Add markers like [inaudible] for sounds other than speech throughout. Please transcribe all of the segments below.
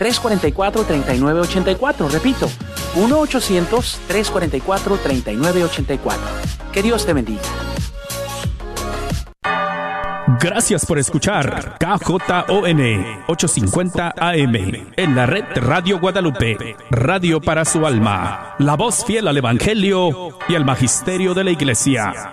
1-800-344-3984. Repito, 1-800-344-3984. Que Dios te bendiga. Gracias por escuchar KJON 850 AM en la red Radio Guadalupe, radio para su alma, la voz fiel al Evangelio y al Magisterio de la Iglesia.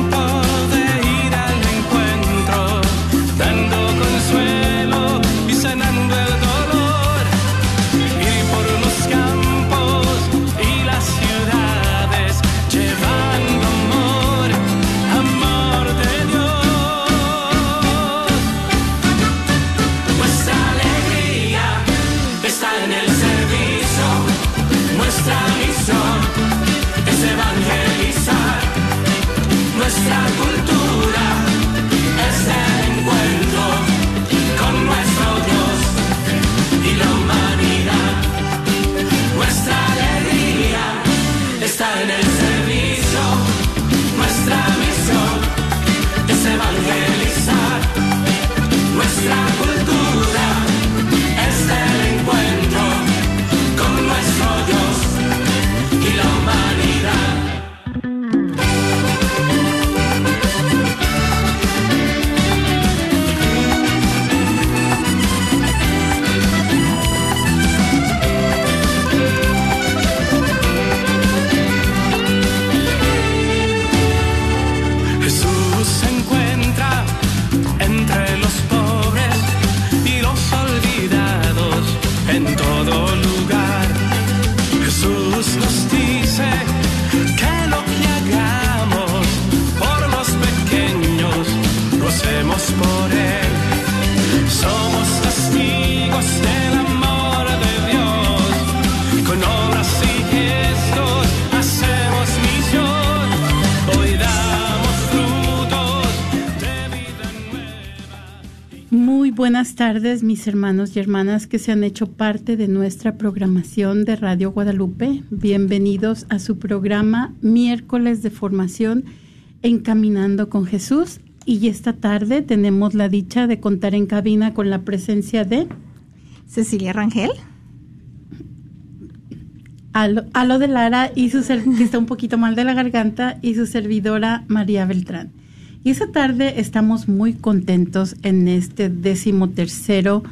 mis hermanos y hermanas que se han hecho parte de nuestra programación de Radio Guadalupe. Bienvenidos a su programa Miércoles de Formación Encaminando con Jesús. Y esta tarde tenemos la dicha de contar en cabina con la presencia de Cecilia Rangel. Alo, Alo de Lara y su ser- que está un poquito mal de la garganta y su servidora María Beltrán. Y esta tarde estamos muy contentos en este décimo tercero,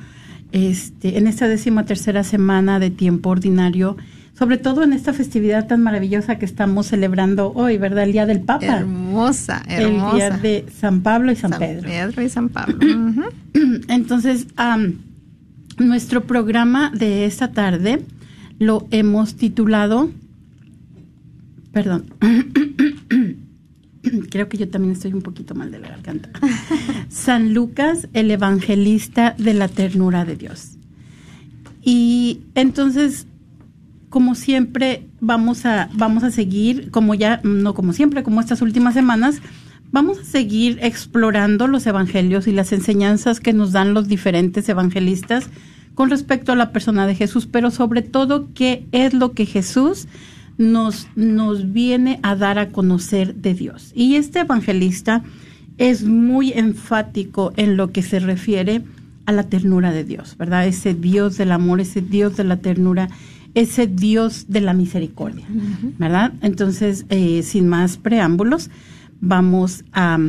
este, en esta décima tercera semana de tiempo ordinario, sobre todo en esta festividad tan maravillosa que estamos celebrando hoy, ¿verdad? El Día del Papa. Hermosa, El hermosa. Día de San Pablo y San, San Pedro. Pedro y San Pablo. [clears throat] Entonces, nuestro programa de esta tarde lo hemos titulado, perdón, [clears throat] creo que yo también estoy un poquito mal de la garganta. [laughs] San Lucas, el evangelista de la ternura de Dios. Y entonces, como siempre, vamos a, vamos a seguir, como ya, no como siempre, como estas últimas semanas, vamos a seguir explorando los evangelios y las enseñanzas que nos dan los diferentes evangelistas con respecto a la persona de Jesús, pero sobre todo qué es lo que Jesús nos, nos viene a dar a conocer de Dios. Y este evangelista es muy enfático en lo que se refiere a la ternura de Dios, ¿verdad? Ese Dios del amor, ese Dios de la ternura, ese Dios de la misericordia, ¿verdad? Entonces, eh, sin más preámbulos, vamos a,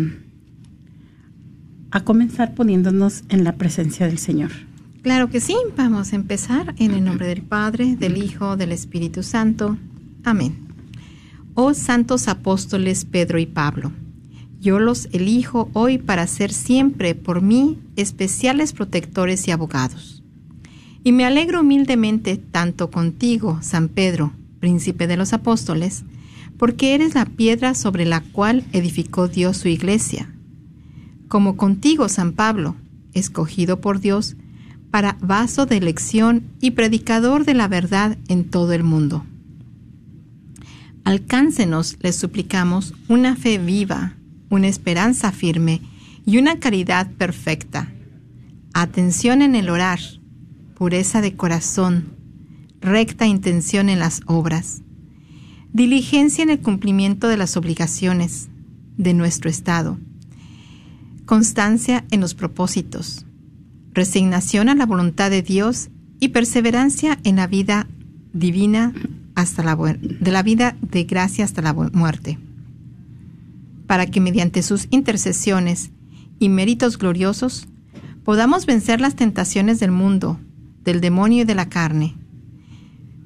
a comenzar poniéndonos en la presencia del Señor. Claro que sí, vamos a empezar en el nombre del Padre, del Hijo, del Espíritu Santo. Amén. Oh santos apóstoles Pedro y Pablo, yo los elijo hoy para ser siempre por mí especiales protectores y abogados. Y me alegro humildemente tanto contigo, San Pedro, príncipe de los apóstoles, porque eres la piedra sobre la cual edificó Dios su iglesia. como contigo, San Pablo, escogido por Dios para vaso de elección y predicador de la verdad en todo el mundo. Alcáncenos, les suplicamos, una fe viva, una esperanza firme y una caridad perfecta. Atención en el orar, pureza de corazón, recta intención en las obras, diligencia en el cumplimiento de las obligaciones de nuestro Estado, constancia en los propósitos, resignación a la voluntad de Dios y perseverancia en la vida divina hasta la de la vida de gracia hasta la muerte, para que mediante sus intercesiones y méritos gloriosos podamos vencer las tentaciones del mundo, del demonio y de la carne.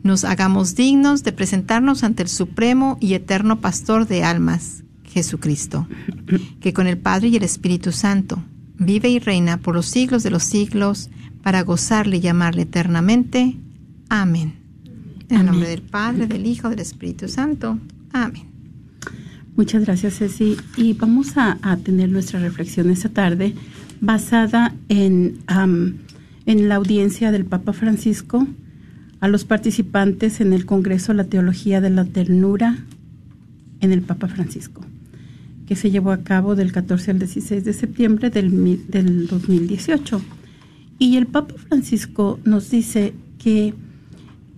Nos hagamos dignos de presentarnos ante el supremo y eterno pastor de almas, Jesucristo, que con el Padre y el Espíritu Santo vive y reina por los siglos de los siglos, para gozarle y llamarle eternamente. Amén. En el nombre del Padre, del Hijo, del Espíritu Santo. Amén. Muchas gracias, Ceci. Y vamos a, tener nuestra reflexión esta tarde basada en, en la audiencia del Papa Francisco a los participantes en el Congreso La Teología de la Ternura en el Papa Francisco, que se llevó a cabo del 14 al 16 de septiembre del, del 2018. Y el Papa Francisco nos dice que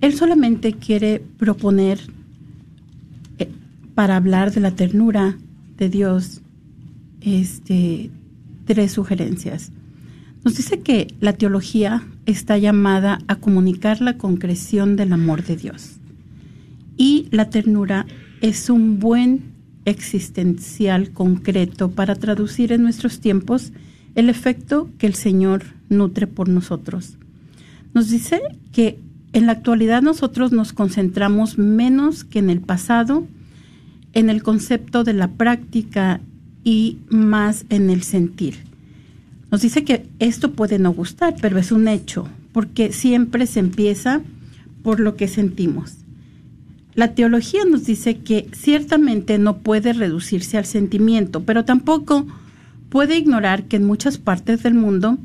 él solamente quiere proponer eh, para hablar de la ternura de Dios este, tres sugerencias. Nos dice que la teología está llamada a comunicar la concreción del amor de Dios. Y la ternura es un buen existencial concreto para traducir en nuestros tiempos el efecto que el Señor nutre por nosotros. Nos dice que en la actualidad nosotros nos concentramos menos que en el pasado en el concepto de la práctica y más en el sentir. Nos dice que esto puede no gustar, pero es un hecho, porque siempre se empieza por lo que sentimos. La teología nos dice que ciertamente no puede reducirse al sentimiento, pero tampoco puede ignorar que en muchas partes del mundo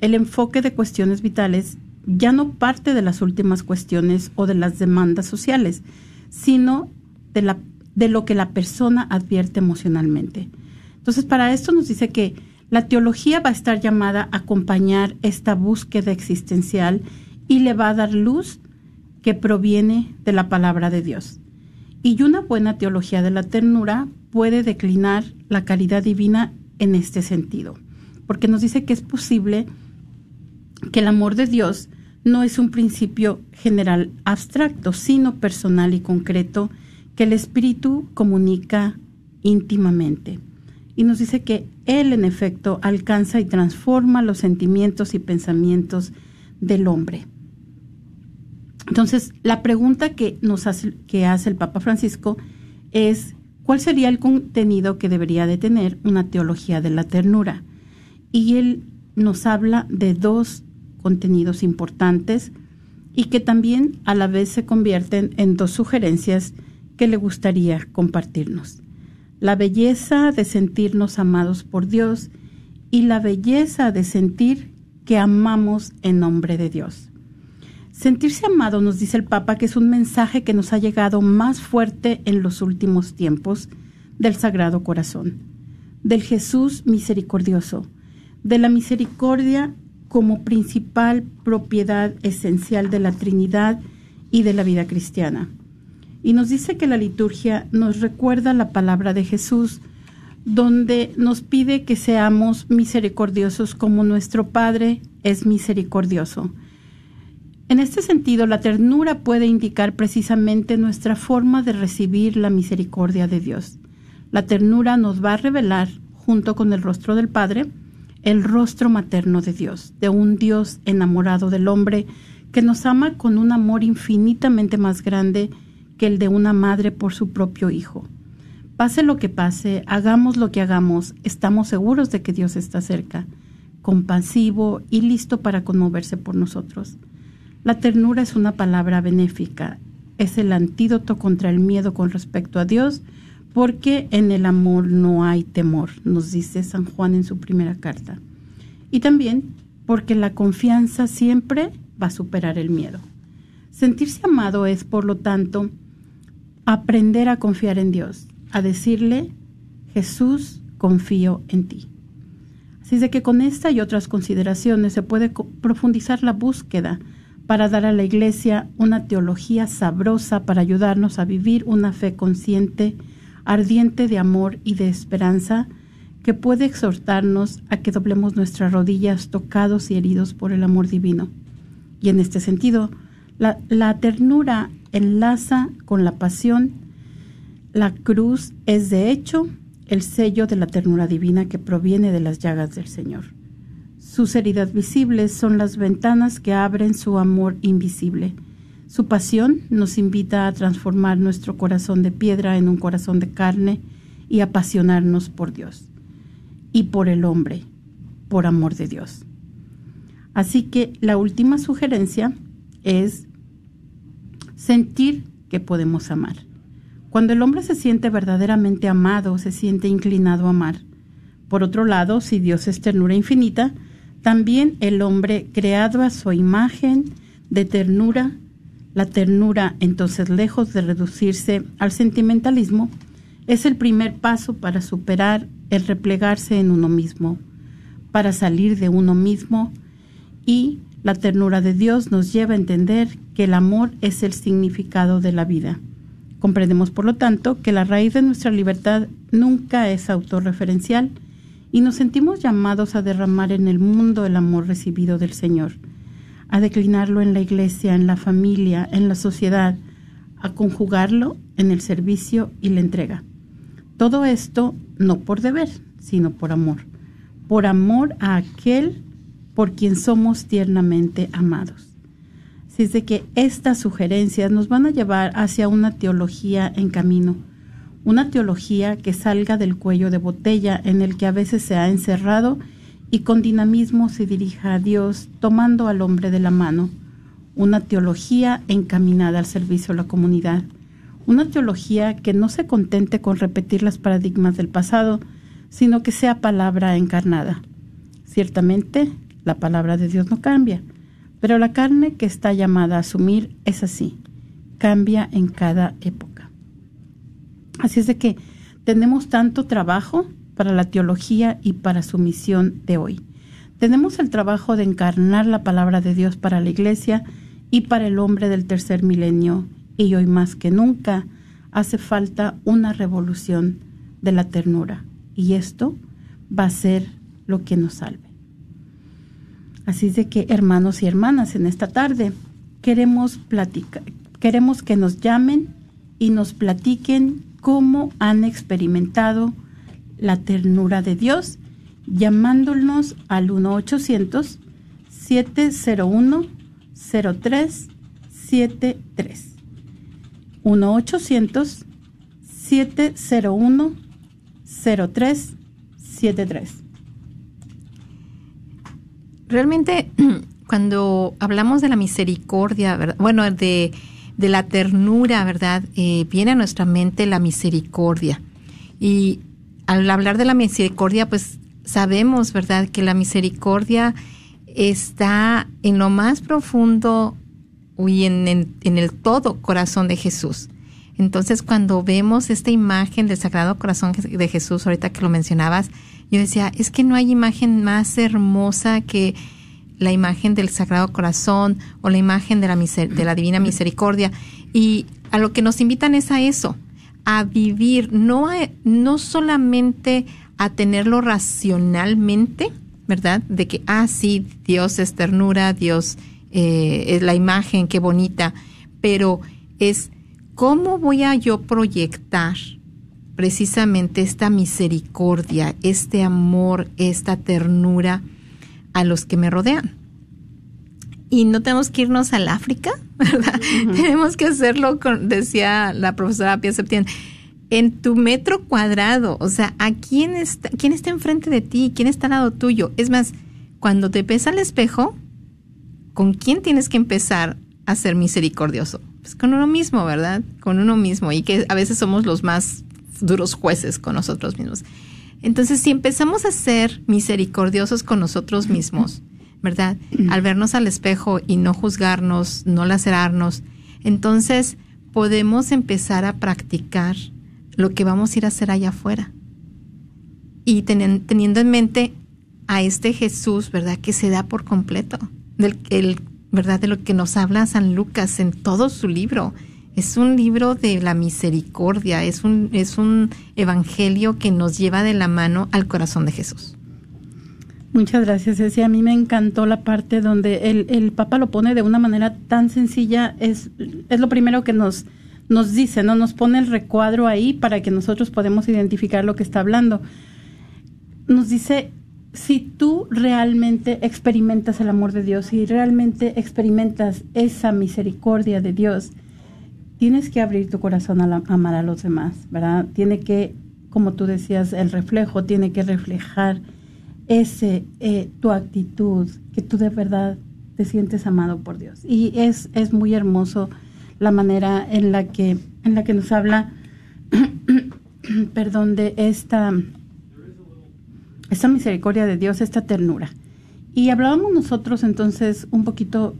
el enfoque de cuestiones vitales ya no parte de las últimas cuestiones o de las demandas sociales, sino de, la, de lo que la persona advierte emocionalmente. Entonces, para esto nos dice que la teología va a estar llamada a acompañar esta búsqueda existencial y le va a dar luz que proviene de la palabra de Dios. Y una buena teología de la ternura puede declinar la caridad divina en este sentido, porque nos dice que es posible que el amor de Dios no es un principio general abstracto, sino personal y concreto que el Espíritu comunica íntimamente. Y nos dice que Él, en efecto, alcanza y transforma los sentimientos y pensamientos del hombre. Entonces, la pregunta que nos hace, que hace el Papa Francisco es ¿cuál sería el contenido que debería de tener una teología de la ternura? Y él nos habla de dos contenidos importantes y que también a la vez se convierten en dos sugerencias que le gustaría compartirnos. La belleza de sentirnos amados por Dios y la belleza de sentir que amamos en nombre de Dios. Sentirse amado, nos dice el Papa, que es un mensaje que nos ha llegado más fuerte en los últimos tiempos del Sagrado Corazón, del Jesús misericordioso, de la misericordia como principal propiedad esencial de la Trinidad y de la vida cristiana. Y nos dice que la liturgia nos recuerda la palabra de Jesús, donde nos pide que seamos misericordiosos como nuestro Padre es misericordioso. En este sentido, la ternura puede indicar precisamente nuestra forma de recibir la misericordia de Dios. La ternura nos va a revelar, junto con el rostro del Padre, el rostro materno de Dios, de un Dios enamorado del hombre que nos ama con un amor infinitamente más grande que el de una madre por su propio hijo. Pase lo que pase, hagamos lo que hagamos, estamos seguros de que Dios está cerca, compasivo y listo para conmoverse por nosotros. La ternura es una palabra benéfica, es el antídoto contra el miedo con respecto a Dios, porque en el amor no hay temor, nos dice San Juan en su primera carta. Y también porque la confianza siempre va a superar el miedo. Sentirse amado es, por lo tanto, aprender a confiar en Dios, a decirle, Jesús, confío en ti. Así es de que con esta y otras consideraciones se puede profundizar la búsqueda para dar a la Iglesia una teología sabrosa para ayudarnos a vivir una fe consciente, ardiente de amor y de esperanza, que puede exhortarnos a que doblemos nuestras rodillas tocados y heridos por el amor divino. Y en este sentido, la, ternura enlaza con la pasión. La cruz es de hecho el sello de la ternura divina que proviene de las llagas del Señor. Sus heridas visibles son las ventanas que abren su amor invisible. Su pasión nos invita a transformar nuestro corazón de piedra en un corazón de carne y apasionarnos por Dios y por el hombre, por amor de Dios. Así que la última sugerencia es sentir que podemos amar. Cuando el hombre se siente verdaderamente amado, se siente inclinado a amar. Por otro lado, si Dios es ternura infinita, también el hombre, creado a su imagen de ternura, la ternura, entonces, lejos de reducirse al sentimentalismo, es el primer paso para superar el replegarse en uno mismo, para salir de uno mismo y la ternura de Dios nos lleva a entender que el amor es el significado de la vida. Comprendemos, por lo tanto, que la raíz de nuestra libertad nunca es autorreferencial, y nos sentimos llamados a derramar en el mundo el amor recibido del Señor, a declinarlo en la iglesia, en la familia, en la sociedad, a conjugarlo en el servicio y la entrega. Todo esto no por deber, sino por amor, por amor a aquel por quien somos tiernamente amados. Así es de que estas sugerencias nos van a llevar hacia una teología en camino, una teología que salga del cuello de botella en el que a veces se ha encerrado y con dinamismo se dirija a Dios tomando al hombre de la mano, una teología encaminada al servicio a la comunidad, una teología que no se contente con repetir las paradigmas del pasado, sino que sea palabra encarnada. Ciertamente, la palabra de Dios no cambia, pero la carne que está llamada a asumir es así, cambia en cada época. Así es de que tenemos tanto trabajo para la teología y para su misión de hoy. Tenemos el trabajo de encarnar la palabra de Dios para la iglesia y para el hombre del tercer milenio y hoy más que nunca hace falta una revolución de la ternura y esto va a ser lo que nos salve. Así de que hermanos y hermanas en esta tarde queremos platicar, queremos que nos llamen y nos platiquen cómo han experimentado la ternura de Dios llamándonos al 1-800-701-0373. 1-800-701-0373. Realmente, [clears throat] cuando hablamos de la misericordia, bueno, de de la ternura, ¿verdad? Eh, viene a nuestra mente la misericordia. Y al hablar de la misericordia, pues sabemos, ¿verdad?, que la misericordia está en lo más profundo y en, en, el todo corazón de Jesús. Entonces, cuando vemos esta imagen del Sagrado Corazón de Jesús, ahorita que lo mencionabas, yo decía, es que no hay imagen más hermosa que la imagen del Sagrado Corazón o la imagen de la, de la Divina Misericordia. Y a lo que nos invitan es a eso, a vivir, no, no solamente a tenerlo racionalmente, ¿verdad? De que, ah, sí, Dios es ternura, Dios eh, es la imagen, qué bonita, pero es cómo voy a yo proyectar precisamente esta misericordia, este amor, esta ternura, a los que me rodean. Y no tenemos que irnos al África, [laughs] ¿verdad? Tenemos que hacerlo, con, decía la profesora Pia Septién, en tu metro cuadrado. O sea, ¿a quién está, quién está enfrente de ti? ¿Quién está al lado tuyo? Es más, cuando te pesa al espejo, ¿con quién tienes que empezar a ser misericordioso? Pues con uno mismo, ¿verdad? Con uno mismo. Y que a veces somos los más duros jueces con nosotros mismos. Entonces, si empezamos a ser misericordiosos con nosotros mismos, ¿verdad? Al vernos al espejo y no juzgarnos, no lacerarnos, entonces podemos empezar a practicar lo que vamos a ir a hacer allá afuera. Y teniendo en mente a este Jesús, ¿verdad? Que se da por completo, del el, ¿verdad? De lo que nos habla San Lucas en todo su libro. Es un libro de la misericordia, es un, es un evangelio que nos lleva de la mano al corazón de Jesús. Muchas gracias, Ceci. A mí me encantó la parte donde el, el Papa lo pone de una manera tan sencilla. Es, es lo primero que nos, nos dice, ¿no? Nos pone el recuadro ahí para que nosotros podamos identificar lo que está hablando. Nos dice, si tú realmente experimentas el amor de Dios y realmente experimentas esa misericordia de Dios, tienes que abrir tu corazón a amar a los demás, ¿verdad? Tiene que, como tú decías, el reflejo tiene que reflejar ese eh, tu actitud, que tú de verdad te sientes amado por Dios. Y es, es muy hermoso la manera en la que, en la que nos habla, [clears throat] perdón, de esta, esta misericordia de Dios, esta ternura. Y hablábamos nosotros entonces un poquito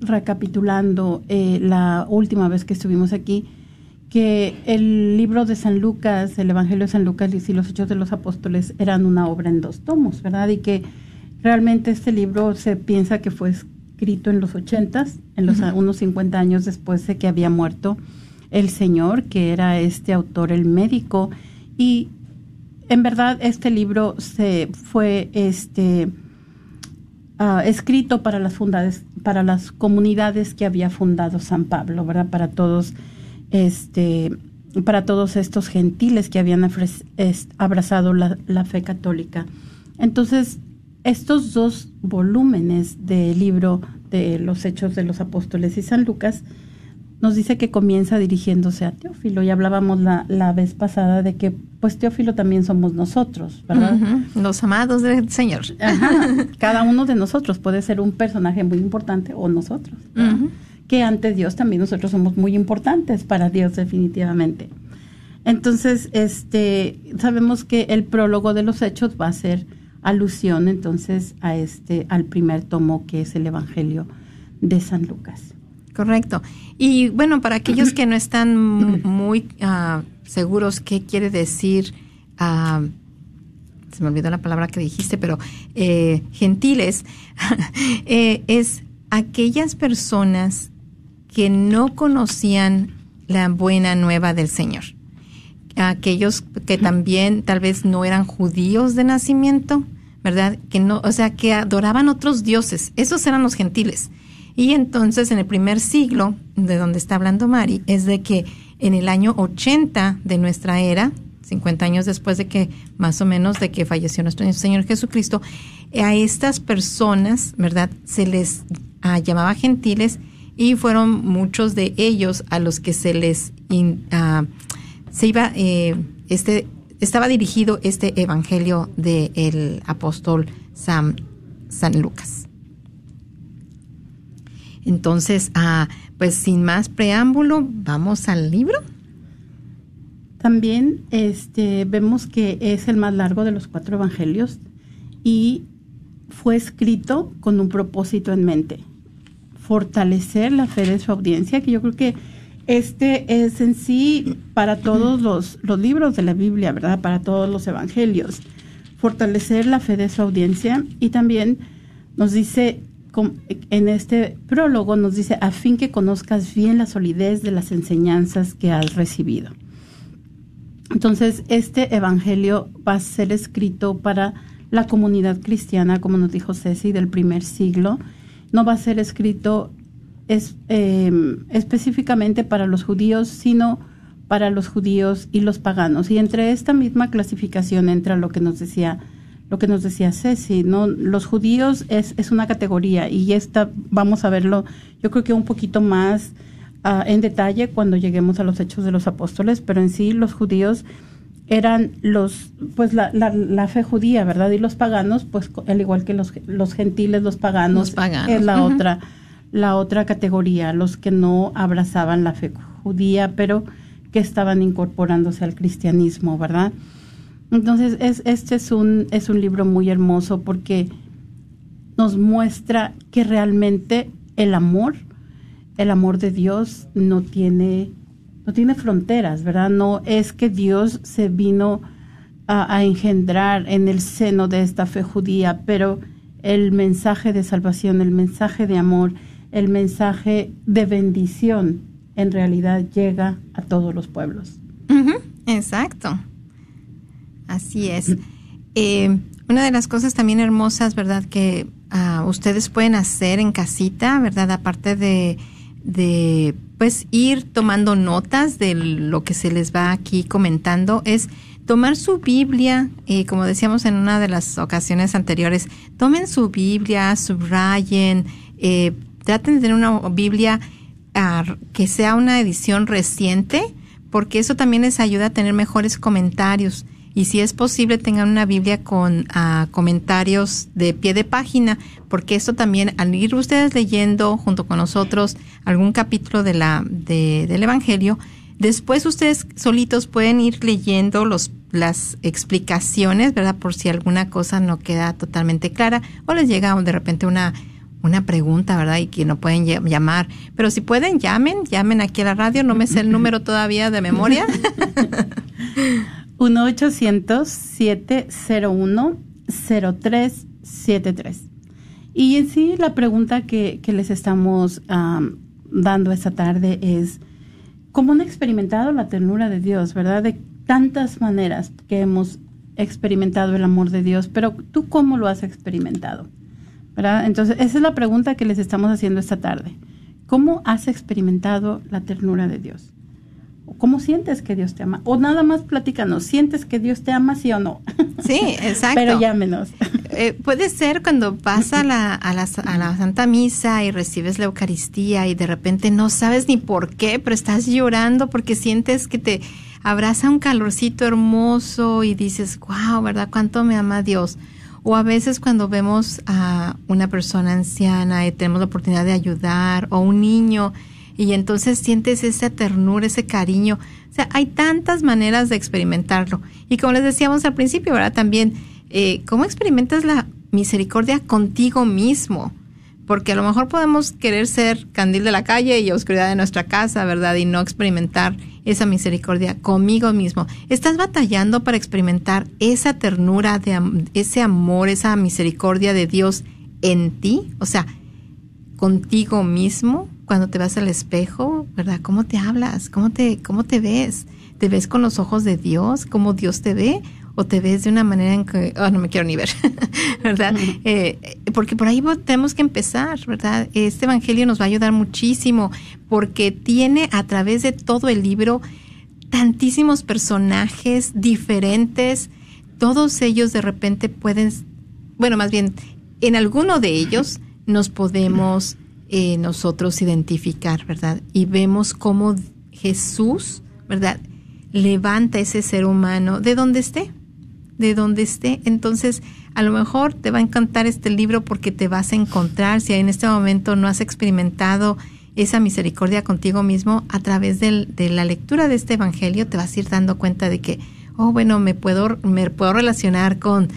recapitulando eh, la última vez que estuvimos aquí, que el libro de San Lucas, el Evangelio de San Lucas y los Hechos de los Apóstoles eran una obra en dos tomos, ¿verdad? Y que realmente este libro se piensa que fue escrito en los ochentas, en los unos 50 años después de que había muerto el Señor, que era este autor, el médico, y en verdad este libro se fue este Ah, escrito para las fundades, para las comunidades que había fundado San Pablo, ¿verdad? Para todos, este, para todos estos gentiles que habían abrazado la, la fe católica. Entonces, estos dos volúmenes del libro de los Hechos de los Apóstoles y San Lucas nos dice que comienza dirigiéndose a Teófilo y hablábamos la, la vez pasada de que pues Teófilo también somos nosotros, ¿verdad? Los amados del Señor. [laughs] Cada uno de nosotros puede ser un personaje muy importante o nosotros, que ante Dios también nosotros somos muy importantes para Dios definitivamente. Entonces, este, sabemos que el prólogo de los hechos va a ser alusión entonces a este, al primer tomo que es el Evangelio de San Lucas. Correcto. Y bueno, para aquellos que no están [clears throat] muy uh, seguros qué quiere decir, uh, se me olvidó la palabra que dijiste, pero eh, gentiles, [laughs] eh, es aquellas personas que no conocían la buena nueva del Señor. Aquellos que también tal vez no eran judíos de nacimiento, ¿verdad? Que no, o sea, que adoraban otros dioses. Esos eran los gentiles y entonces en el primer siglo, de donde está hablando Mari, es de que en el año 80 de nuestra era, 50 años después de que más o menos de que falleció nuestro Señor Jesucristo, a estas personas, ¿verdad? Se les ah, llamaba gentiles y fueron muchos de ellos a los que se les ah, se iba eh, este estaba dirigido este evangelio del apóstol San Lucas. Entonces, ah, pues sin más preámbulo, vamos al libro. También este, vemos que es el más largo de los cuatro evangelios y fue escrito con un propósito en mente, fortalecer la fe de su audiencia, que yo creo que este es en sí para todos los, los libros de la Biblia, ¿verdad? Para todos los evangelios, fortalecer la fe de su audiencia y también nos dice en este prólogo nos dice, a fin que conozcas bien la solidez de las enseñanzas que has recibido. Entonces, este Evangelio va a ser escrito para la comunidad cristiana, como nos dijo Ceci, del primer siglo. No va a ser escrito es, em, específicamente para los judíos, sino para los judíos y los paganos. Y entre esta misma clasificación entra lo que nos decía lo que nos decía Ceci, ¿no? Los judíos es, es una categoría y esta vamos a verlo yo creo que un poquito más ah, en detalle cuando lleguemos a los hechos de los apóstoles, pero en sí los judíos eran los, pues la, la, fe judía, ¿verdad? Y los paganos, pues al igual que los, los gentiles, los paganos, es la otra, la otra categoría, los que no abrazaban la fe judía, pero que estaban incorporándose al cristianismo, ¿verdad? Entonces, es, este es un, es un libro muy hermoso porque nos muestra que realmente el amor, el amor de Dios no tiene, no tiene fronteras, ¿verdad? No es que Dios se vino a, engendrar en el seno de esta fe judía, pero el mensaje de salvación, el mensaje de amor, el mensaje de bendición, en realidad llega a todos los pueblos. Exacto. Así es. Eh, una de las cosas también hermosas, ¿verdad? Que ah, ustedes pueden hacer en casita, ¿verdad? Aparte de, de, pues, ir tomando notas de lo que se les va aquí comentando, es tomar su Biblia, y como decíamos en una de las ocasiones anteriores, tomen su Biblia, subrayen, eh, traten de tener una Biblia que sea una edición reciente, porque eso también les ayuda a tener mejores comentarios. Y si es posible, tengan una Biblia con ah, comentarios de pie de página, porque esto también, al ir ustedes leyendo junto con nosotros algún capítulo de la, de- del Evangelio, después ustedes solitos pueden ir leyendo los, las explicaciones, ¿verdad? Por si alguna cosa no queda totalmente clara o les llega de repente una, una pregunta, ¿verdad? Y que no pueden ll- llamar. Pero si pueden, llamen, llamen aquí a la radio. No me sé el [laughs] número todavía de memoria. [laughs] 1-800-701-0373. Y en sí la pregunta que, que les estamos am, dando esta tarde es, ¿cómo han experimentado la ternura de Dios, verdad? De tantas maneras que hemos experimentado el amor de Dios, pero tú cómo lo has experimentado, ¿verdad? Entonces, esa es la pregunta que les estamos haciendo esta tarde. ¿Cómo has experimentado la ternura de Dios? ¿O ¿Cómo sientes que Dios te ama? O nada más platícanos, ¿sientes que Dios te ama, sí o no? Sí, [laughs] exacto. Pero llámenos. [laughs] Eh, puede ser cuando vas a la, a, la, a la Santa Misa y recibes la Eucaristía y de repente no sabes ni por qué, pero estás llorando porque sientes que te abraza un calorcito hermoso y dices, wow, ¿verdad? ¿Cuánto me ama Dios? O a veces cuando vemos a una persona anciana y tenemos la oportunidad de ayudar o un niño y entonces sientes esa ternura, ese cariño. O sea, hay tantas maneras de experimentarlo. Y como les decíamos al principio, ¿verdad? También, eh, ¿cómo experimentas la misericordia contigo mismo? Porque a lo mejor podemos querer ser candil de la calle y oscuridad de nuestra casa, ¿verdad? Y no experimentar esa misericordia conmigo mismo. ¿Estás batallando para experimentar esa ternura, de ese amor, esa misericordia de Dios en ti? O sea, contigo mismo cuando te vas al espejo, ¿verdad? ¿Cómo te hablas? ¿Cómo te, cómo te ves? ¿Te ves con los ojos de Dios? ¿Cómo Dios te ve? ¿O te ves de una manera en que, oh, no me quiero ni ver, [laughs] ¿verdad? Eh, porque por ahí tenemos que empezar, ¿verdad? Este Evangelio nos va a ayudar muchísimo porque tiene a través de todo el libro tantísimos personajes diferentes, todos ellos de repente pueden, bueno, más bien, en alguno de ellos nos podemos eh, nosotros identificar, ¿verdad? Y vemos cómo Jesús, ¿verdad? Levanta ese ser humano de donde esté, de donde esté. Entonces, a lo mejor te va a encantar este libro porque te vas a encontrar, si en este momento no has experimentado esa misericordia contigo mismo, a través del- de la lectura de este Evangelio te vas a ir dando cuenta de que, oh, bueno, me puedo, me puedo relacionar con,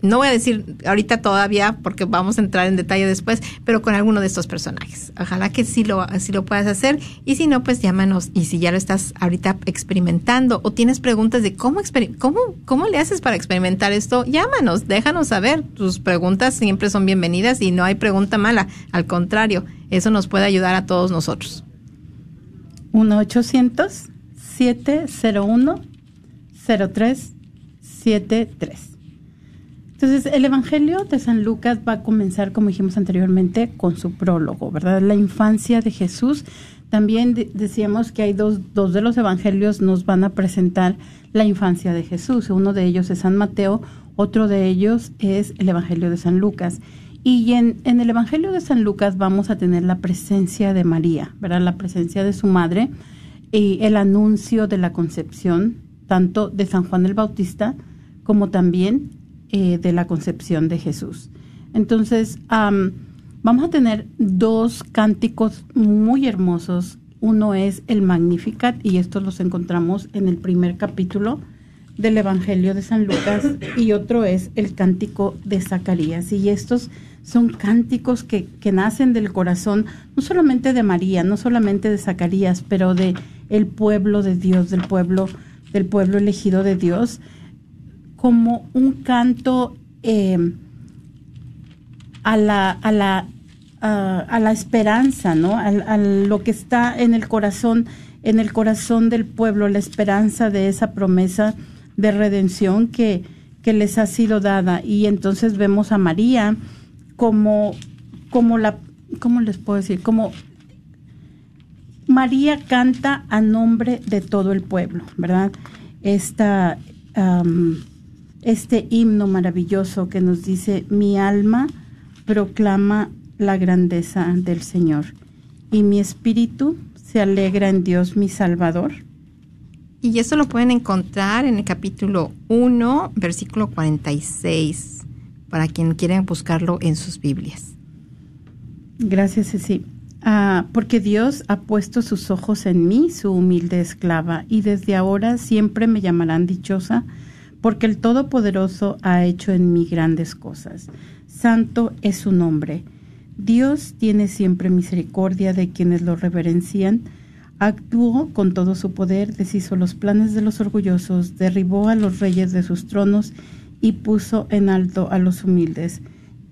no voy a decir ahorita todavía porque vamos a entrar en detalle después, pero con alguno de estos personajes. Ojalá que sí lo, sí lo puedas hacer y si no, pues llámanos y si ya lo estás ahorita experimentando o tienes preguntas de cómo, cómo, cómo le haces para experimentar esto, llámanos, déjanos saber. Tus preguntas siempre son bienvenidas y no hay pregunta mala. Al contrario, eso nos puede ayudar a todos nosotros. 1-800-701-0373. Entonces, el Evangelio de San Lucas va a comenzar, como dijimos anteriormente, con su prólogo, ¿verdad? La infancia de Jesús. También de- decíamos que hay dos, dos de los evangelios nos van a presentar la infancia de Jesús. Uno de ellos es San Mateo, otro de ellos es el Evangelio de San Lucas. Y en, en el Evangelio de San Lucas vamos a tener la presencia de María, ¿verdad? La presencia de su madre y el anuncio de la concepción, tanto de San Juan el Bautista como también eh, de la concepción de Jesús. Entonces, am, vamos a tener dos cánticos muy hermosos Uno es el Magnificat y estos los encontramos en el primer capítulo del Evangelio de San Lucas y otro es el Cántico de Zacarías. Y estos son cánticos que, que nacen del corazón, no solamente de María, no solamente de Zacarías, pero de el pueblo de Dios, del pueblo, del pueblo elegido de Dios, como un canto eh, a la, a la, a la esperanza, ¿no? A, lo que está en el corazón, en el corazón del pueblo, la esperanza de esa promesa de redención que, que les ha sido dada. Y entonces vemos a María como, como la, ¿cómo les puedo decir? Como María canta a nombre de todo el pueblo, ¿verdad? Esta, este himno maravilloso que nos dice, mi alma proclama la grandeza del Señor y mi espíritu se alegra en Dios mi Salvador. Y eso lo pueden encontrar en el capítulo 1, versículo 46, para quien quieren buscarlo en sus Biblias. Gracias, Ceci. Ah, porque Dios ha puesto sus ojos en mí, su humilde esclava, y desde ahora siempre me llamarán dichosa, porque el Todopoderoso ha hecho en mí grandes cosas. Santo es su nombre. Dios tiene siempre misericordia de quienes lo reverencian. Actuó con todo su poder, deshizo los planes de los orgullosos, derribó a los reyes de sus tronos y puso en alto a los humildes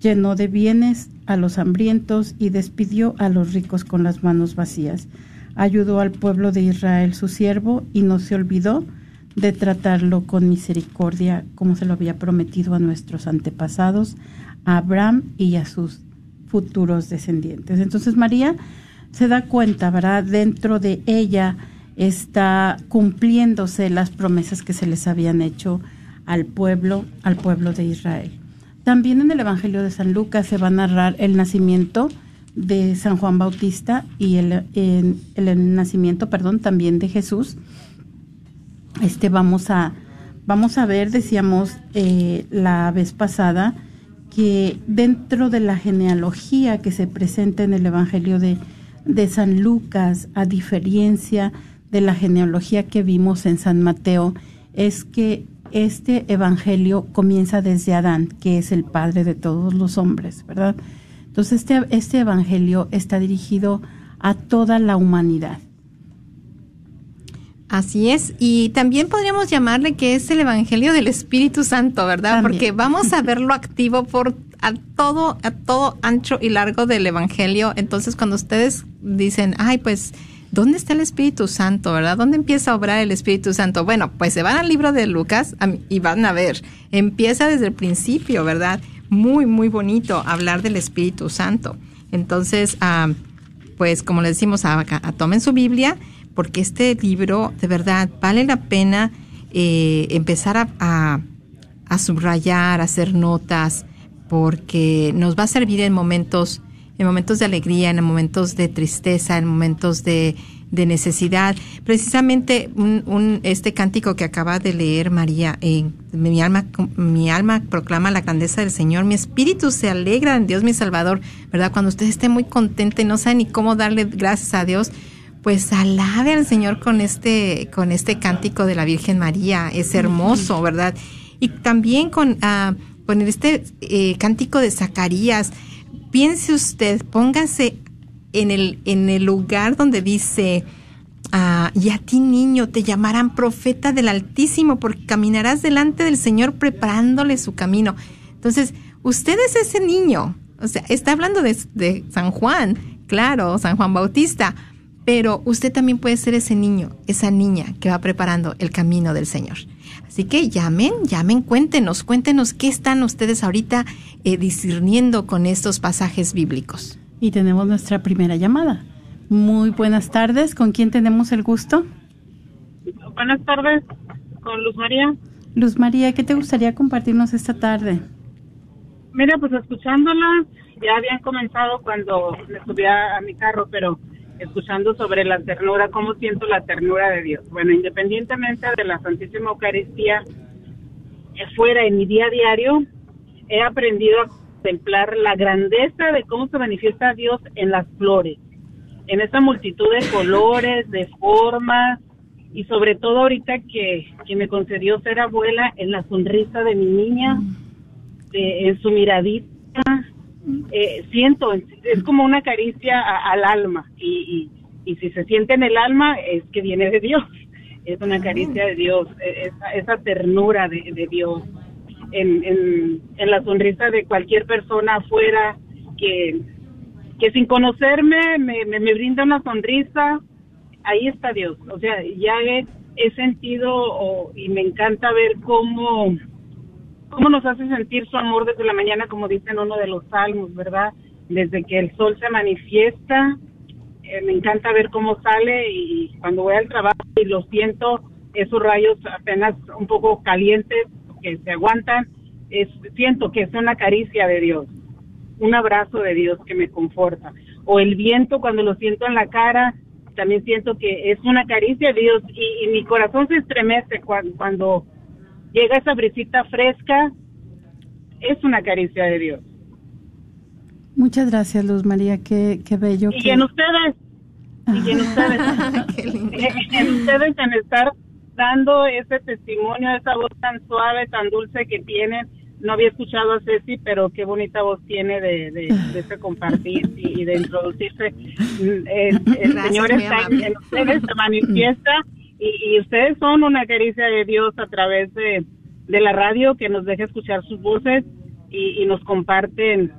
llenó de bienes a los hambrientos y despidió a los ricos con las manos vacías. Ayudó al pueblo de Israel su siervo y no se olvidó de tratarlo con misericordia como se lo había prometido a nuestros antepasados, a Abraham y a sus futuros descendientes. Entonces María se da cuenta, ¿verdad? Dentro de ella está cumpliéndose las promesas que se les habían hecho al pueblo, al pueblo de Israel. También en el Evangelio de San Lucas se va a narrar el nacimiento de San Juan Bautista y el, el, nacimiento, perdón, también de Jesús. Este vamos a vamos a ver, decíamos eh, la vez pasada, que dentro de la genealogía que se presenta en el Evangelio de, de San Lucas, a diferencia de la genealogía que vimos en San Mateo, es que este evangelio comienza desde Adán, que es el padre de todos los hombres, ¿verdad? Entonces este, este evangelio está dirigido a toda la humanidad. Así es, y también podríamos llamarle que es el Evangelio del Espíritu Santo, ¿verdad? Porque vamos a verlo activo por a todo, a todo ancho y largo del Evangelio. Entonces, cuando ustedes dicen, ay, pues ¿dónde está el Espíritu Santo, verdad? ¿Dónde empieza a obrar el Espíritu Santo? Bueno, pues se van al libro de Lucas y van a ver, empieza desde el principio, ¿verdad? Muy, muy bonito hablar del Espíritu Santo. Entonces, ah, pues como les decimos, a, tomen su Biblia, porque este libro, de verdad, vale la pena eh, empezar a, subrayar, a hacer notas, porque nos va a servir en momentos en momentos de alegría, en momentos de tristeza, en momentos de, necesidad. Precisamente un, este cántico que acaba de leer María, eh, mi, alma, mi alma proclama la grandeza del Señor, mi espíritu se alegra en Dios mi Salvador, ¿verdad? Cuando usted esté muy contento y no sabe ni cómo darle gracias a Dios, pues alabe al Señor con este, con este cántico de la Virgen María, es hermoso, ¿verdad? Y también con, ah, con este eh, cántico de Zacarías, piense usted, póngase en el, en el lugar donde dice, ah, y a ti niño te llamarán profeta del Altísimo porque caminarás delante del Señor preparándole su camino. Entonces, usted es ese niño, o sea, está hablando de, de San Juan, claro, San Juan Bautista, pero usted también puede ser ese niño, esa niña que va preparando el camino del Señor. Así que llamen, llamen, cuéntenos, cuéntenos qué están ustedes ahorita eh, discerniendo con estos pasajes bíblicos. Y tenemos nuestra primera llamada. Muy buenas tardes, ¿con quién tenemos el gusto? Buenas tardes, con Luz María. Luz María, ¿qué te gustaría compartirnos esta tarde? Mira, pues escuchándola, ya habían comenzado cuando me subía a mi carro, pero escuchando sobre la ternura, cómo siento la ternura de Dios. Bueno, independientemente de la Santísima Eucaristía, eh, fuera en mi día a diario, he aprendido a contemplar la grandeza de cómo se manifiesta Dios en las flores. en esa multitud de colores, de formas, y sobre todo ahorita que, que me concedió ser abuela, en la sonrisa de mi niña, en su miradita, eh, siento, es como una caricia al alma, y, y, y si se siente en el alma es que viene de Dios. Es una caricia de Dios, e, esa, esa ternura de, de Dios en, en, en, la sonrisa de cualquier persona afuera que, que sin conocerme me, me, me, brinda una sonrisa, ahí está Dios. O sea, ya he, he sentido o, y me encanta ver cómo, cómo nos hace sentir su amor desde la mañana, como dice en uno de los salmos, ¿verdad? Desde que el sol se manifiesta eh, me encanta ver cómo sale y cuando voy al trabajo y lo siento, esos rayos apenas un poco calientes que se aguantan, es, siento que es una caricia de Dios, un abrazo de Dios que me conforta. O el viento cuando lo siento en la cara, también siento que es una caricia de Dios y, mi corazón se estremece cuando, cuando llega esa brisita fresca, es una caricia de Dios. Muchas gracias, Luz María, qué, qué bello. Y en ustedes, y en ustedes, [laughs] [laughs] en ustedes en estar dando ese testimonio, esa voz tan suave, tan dulce que tienen. No había escuchado a Ceci, pero qué bonita voz tiene de, de, de compartir y, de introducirse. El, el Señor está en, ustedes, se manifiesta y, y, ustedes son una caricia de Dios a través de, la radio que nos deja escuchar sus voces y, nos comparten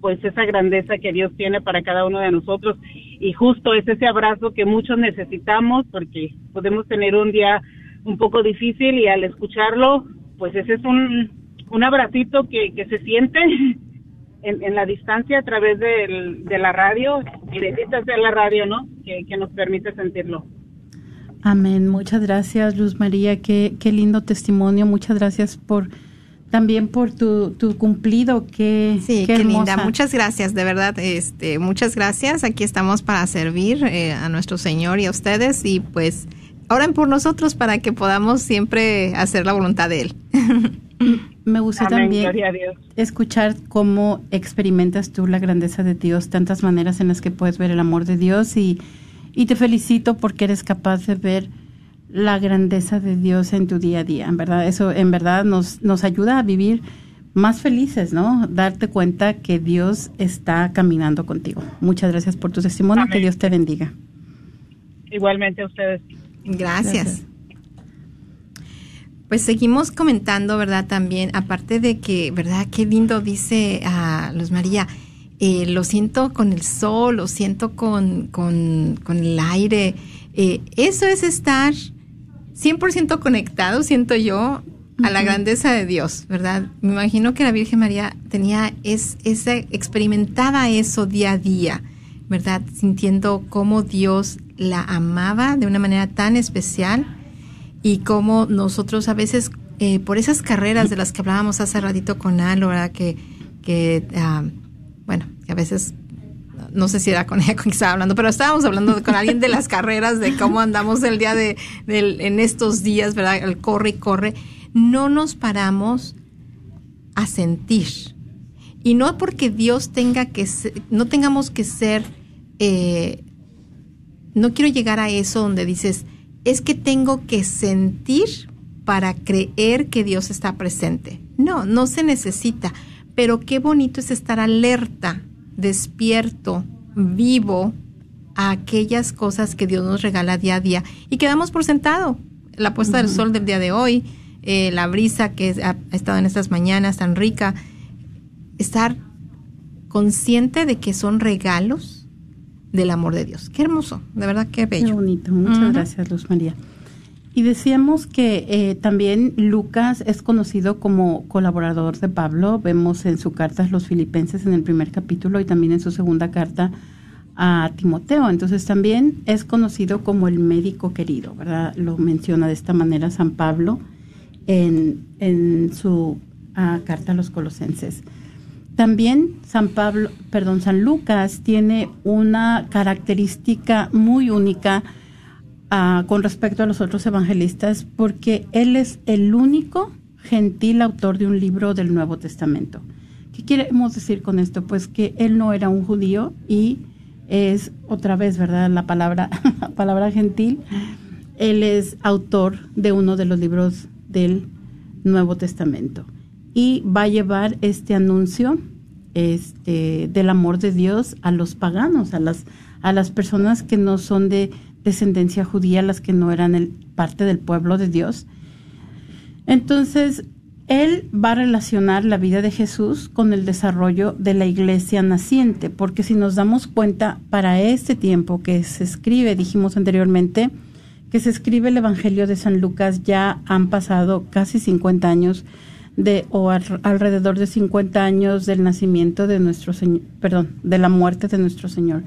pues esa grandeza que Dios tiene para cada uno de nosotros y justo es ese abrazo que muchos necesitamos porque podemos tener un día un poco difícil y al escucharlo pues ese es un, un abracito que, que se siente [laughs] en, la distancia a través de, la radio y bendita sea la radio, ¿no? Que nos permite sentirlo. Amén. Muchas gracias, Luz María. Qué, qué lindo testimonio. Muchas gracias por también por tu, tu cumplido. Qué, sí, qué, linda. Muchas gracias, de verdad. Este, muchas gracias. Aquí estamos para servir eh, a nuestro Señor y a ustedes. Y pues, oren por nosotros para que podamos siempre hacer la voluntad de Él. [laughs] Me gusta también escuchar cómo experimentas tú la grandeza de Dios, tantas maneras en las que puedes ver el amor de Dios y, y te felicito porque eres capaz de ver la grandeza de Dios en tu día a día, en verdad, eso en verdad nos, nos ayuda a vivir más felices, ¿no? Darte cuenta que Dios está caminando contigo. Muchas gracias por tu testimonio, que Dios te bendiga. Igualmente a ustedes. Gracias. Pues seguimos comentando, ¿verdad? También, aparte de que, ¿verdad? Qué lindo dice a Luz María. Eh, lo siento con el sol, lo siento con, con, con el aire. Eh, eso es estar 100% conectado, siento yo, a la grandeza de Dios, ¿verdad? Me imagino que la Virgen María tenía es, ese, experimentaba eso día a día, ¿verdad? Sintiendo cómo Dios la amaba de una manera tan especial y cómo nosotros a veces, eh, por esas carreras de las que hablábamos hace ratito con ¿verdad? Que, que ah, que a veces no sé si era con ella con quien estaba hablando, pero estábamos hablando con alguien de las [laughs] carreras, de cómo andamos el día de, en estos días, ¿verdad? El corre y corre. No nos paramos a sentir. Y no porque Dios tenga que ser, no tengamos que ser, eh, no quiero llegar a eso donde dices, es que tengo que sentir para creer que Dios está presente. No, no se necesita, pero qué bonito es estar alerta despierto, vivo a aquellas cosas que Dios nos regala día a día y quedamos por sentado. La puesta del sol del día de hoy, eh, la brisa que ha, estado en estas mañanas tan rica, estar consciente de que son regalos del amor de Dios. Qué hermoso, de verdad qué bello. Qué bonito, muchas gracias Luz María. Y decíamos que eh, también Lucas es conocido como colaborador de Pablo. Vemos en su carta a los filipenses en el primer capítulo y también en su segunda carta a Timoteo. Entonces también es conocido como el médico querido, ¿verdad? Lo menciona de esta manera San Pablo en, en su ah, carta a los colosenses. También San Pablo, perdón, San Lucas tiene una característica muy única con respecto a los otros evangelistas porque él es el único gentil autor de un libro del Nuevo Testamento. ¿Qué queremos decir con esto? Pues que él no era un judío y es otra vez, ¿verdad? La palabra, [laughs] la palabra gentil. Él es autor de uno de los libros del Nuevo Testamento y va a llevar este anuncio este, del amor de Dios a los paganos, a las, a las personas que no son de descendencia judía, las que no eran el, parte del pueblo de Dios. Entonces, él va a relacionar la vida de Jesús con el desarrollo de la iglesia naciente, porque si nos damos cuenta, para este tiempo que se escribe, dijimos anteriormente, que se escribe el Evangelio de San Lucas, ya han pasado casi 50 años de, o alrededor de 50 años del nacimiento de nuestro Señor, perdón, de la muerte de nuestro Señor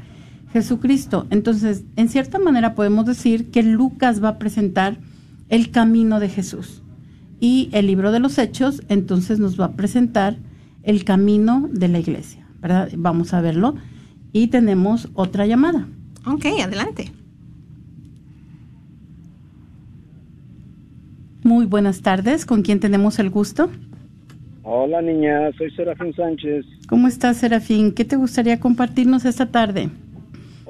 Jesucristo. Entonces, en cierta manera podemos decir que Lucas va a presentar el camino de Jesús y el libro de los Hechos entonces nos va a presentar el camino de la iglesia, ¿verdad? Vamos a verlo y tenemos otra llamada. Ok, adelante. Muy buenas tardes, ¿con quién tenemos el gusto? Hola niña, soy Serafín Sánchez. ¿Cómo estás Serafín? ¿Qué te gustaría compartirnos esta tarde?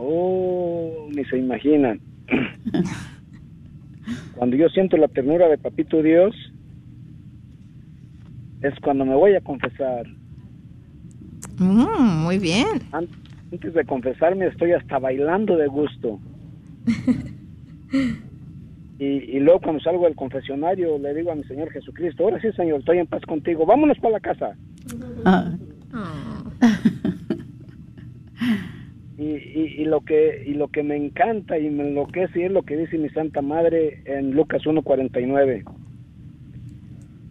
Oh, ni se imaginan. Cuando yo siento la ternura de Papito Dios, es cuando me voy a confesar. Mm, muy bien. Antes de confesarme estoy hasta bailando de gusto. [laughs] y, y, luego cuando salgo del confesionario le digo a mi Señor Jesucristo, ahora sí Señor, estoy en paz contigo, vámonos para la casa. Ah. [laughs] y, y, y, lo que y lo que me encanta y me enloquece es lo que dice mi Santa Madre en Lucas 1.49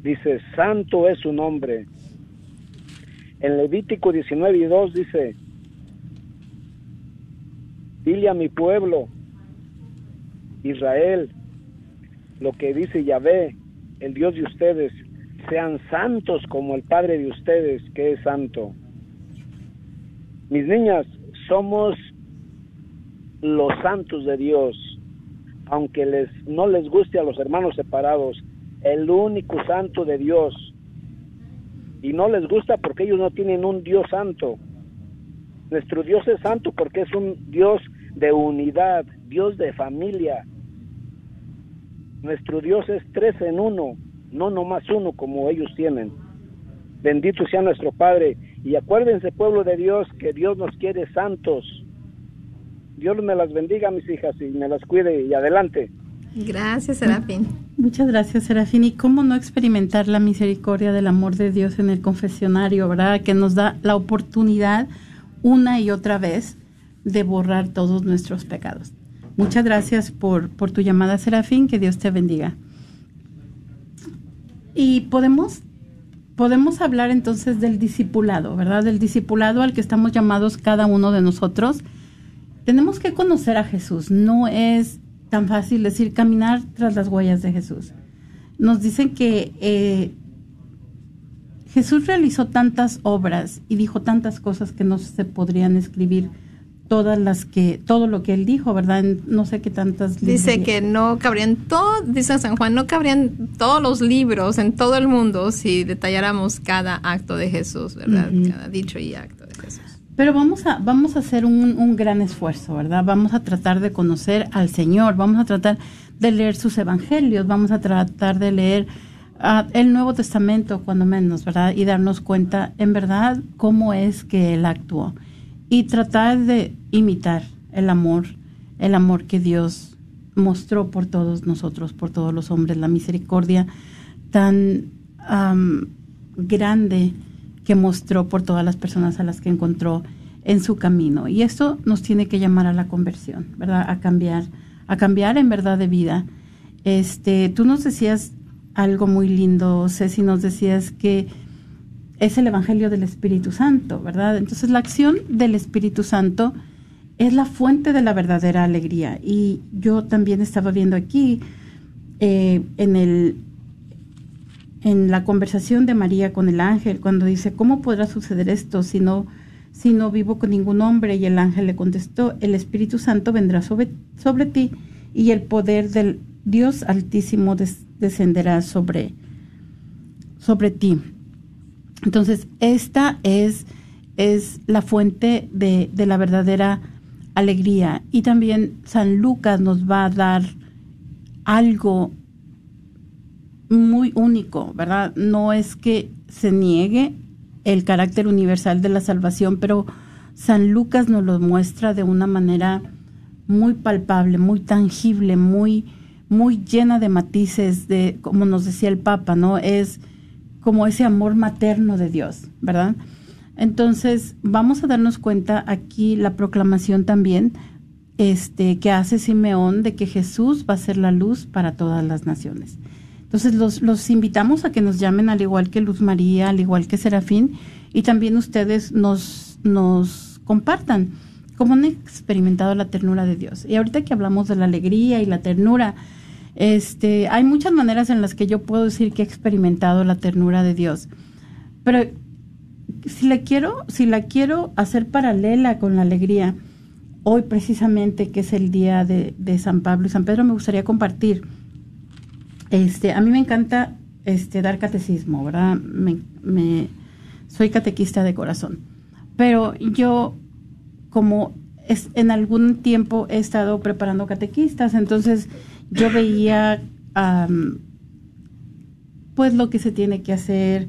dice, santo es su nombre. En Levítico 19 y 2 dice, dile a mi pueblo, Israel, lo que dice Yahvé, el Dios de ustedes, sean santos como el Padre de ustedes, que es santo. Mis niñas, somos los santos de Dios, aunque les no les guste a los hermanos separados, el único santo de Dios. Y no les gusta porque ellos no tienen un Dios santo. Nuestro Dios es santo porque es un Dios de unidad, Dios de familia. Nuestro Dios es tres en uno, no nomás uno como ellos tienen. Bendito sea nuestro Padre. Y acuérdense, pueblo de Dios, que Dios nos quiere santos. Dios me las bendiga, mis hijas, y me las cuide. Y adelante. Gracias, Serafín. Muchas gracias, Serafín. ¿Y cómo no experimentar la misericordia del amor de Dios en el confesionario, verdad? Que nos da la oportunidad una y otra vez de borrar todos nuestros pecados. Muchas gracias por, por tu llamada, Serafín. Que Dios te bendiga. Y podemos, podemos hablar entonces del discipulado, ¿verdad? Del discipulado al que estamos llamados cada uno de nosotros. Tenemos que conocer a Jesús. No es tan fácil decir caminar tras las huellas de Jesús. Nos dicen que eh, Jesús realizó tantas obras y dijo tantas cosas que no se podrían escribir todas las que todo lo que él dijo, ¿verdad? No sé qué tantas Dice que no cabrían todo, dice San Juan, no cabrían todos los libros en todo el mundo si detalláramos cada acto de Jesús, ¿verdad? Cada dicho y acto de Jesús. Pero vamos a, vamos a hacer un, gran esfuerzo, ¿verdad? Vamos a tratar de conocer al Señor, vamos a tratar de leer sus evangelios, vamos a tratar de leer ah, el Nuevo Testamento, cuando menos, ¿verdad? Y darnos cuenta, en verdad, cómo es que Él actuó. Y tratar de imitar el amor, el amor que Dios mostró por todos nosotros, por todos los hombres, la misericordia tan grande que mostró por todas las personas a las que encontró en su camino. Y esto nos tiene que llamar a la conversión, ¿verdad? A cambiar, a cambiar en verdad de vida. Este, tú nos decías algo muy lindo, Ceci, nos decías que es el Evangelio del Espíritu Santo, ¿verdad? Entonces la acción del Espíritu Santo es la fuente de la verdadera alegría. Y yo también estaba viendo aquí eh, en el en la conversación de María con el ángel, cuando dice, ¿cómo podrá suceder esto si no, si no vivo con ningún hombre? Y el ángel le contestó, el Espíritu Santo vendrá sobre, sobre ti y el poder del Dios Altísimo descenderá sobre, sobre ti. Entonces, esta es, es la fuente de, de la verdadera alegría. Y también San Lucas nos va a dar algo muy único, ¿verdad? No es que se niegue el carácter universal de la salvación, pero San Lucas nos lo muestra de una manera muy palpable, muy tangible, muy muy llena de matices de como nos decía el Papa, ¿no? Es como ese amor materno de Dios, ¿verdad? Entonces, vamos a darnos cuenta aquí la proclamación también este que hace Simeón de que Jesús va a ser la luz para todas las naciones. Entonces, los, los invitamos a que nos llamen al igual que Luz María, al igual que Serafín, y también ustedes nos, nos compartan cómo han experimentado la ternura de Dios. Y ahorita que hablamos de la alegría y la ternura, este, hay muchas maneras en las que yo puedo decir que he experimentado la ternura de Dios. Pero si la quiero, si la quiero hacer paralela con la alegría, hoy precisamente que es el día de, San Pablo y San Pedro, me gustaría compartir. Este, a mí me encanta este dar catecismo, ¿verdad? Me, soy catequista de corazón. Pero yo, como en algún tiempo he estado preparando catequistas, entonces yo veía pues lo que se tiene que hacer,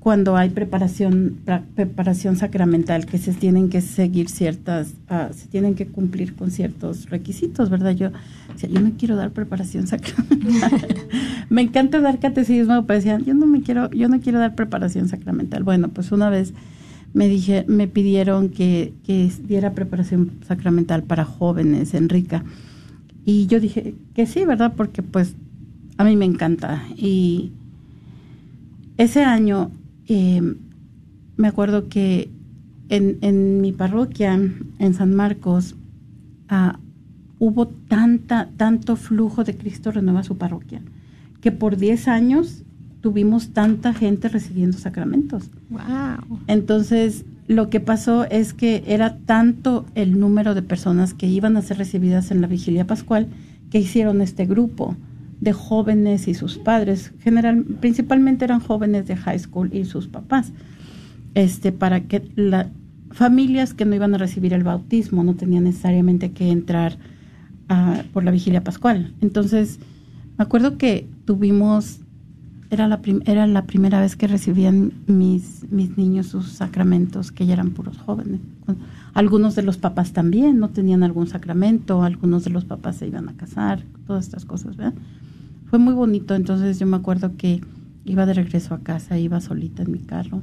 cuando hay preparación preparación sacramental que se tienen que seguir ciertas ah, se tienen que cumplir con ciertos requisitos verdad yo yo no quiero dar preparación sacramental [laughs] me encanta dar catecismo pero decían yo no me quiero yo no quiero dar preparación sacramental bueno pues una vez me dije me pidieron que, que diera preparación sacramental para jóvenes en Rica y yo dije que sí verdad porque pues a mí me encanta y ese año eh, me acuerdo que en, en, mi parroquia, en San Marcos, ah, hubo tanta, tanto flujo de Cristo renueva su parroquia, que por 10 años tuvimos tanta gente recibiendo sacramentos. Wow. Entonces, lo que pasó es que era tanto el número de personas que iban a ser recibidas en la vigilia pascual que hicieron este grupo de jóvenes y sus padres, general, principalmente eran jóvenes de high school y sus papás, este, para que las familias que no iban a recibir el bautismo no tenían necesariamente que entrar por la vigilia pascual. Entonces, me acuerdo que tuvimos, era la, era la primera vez que recibían mis, mis niños sus sacramentos, que ya eran puros jóvenes. Algunos de los papás también no tenían algún sacramento, algunos de los papás se iban a casar, todas estas cosas, ¿verdad? fue muy bonito. Entonces yo me acuerdo que iba de regreso a casa, iba solita en mi carro.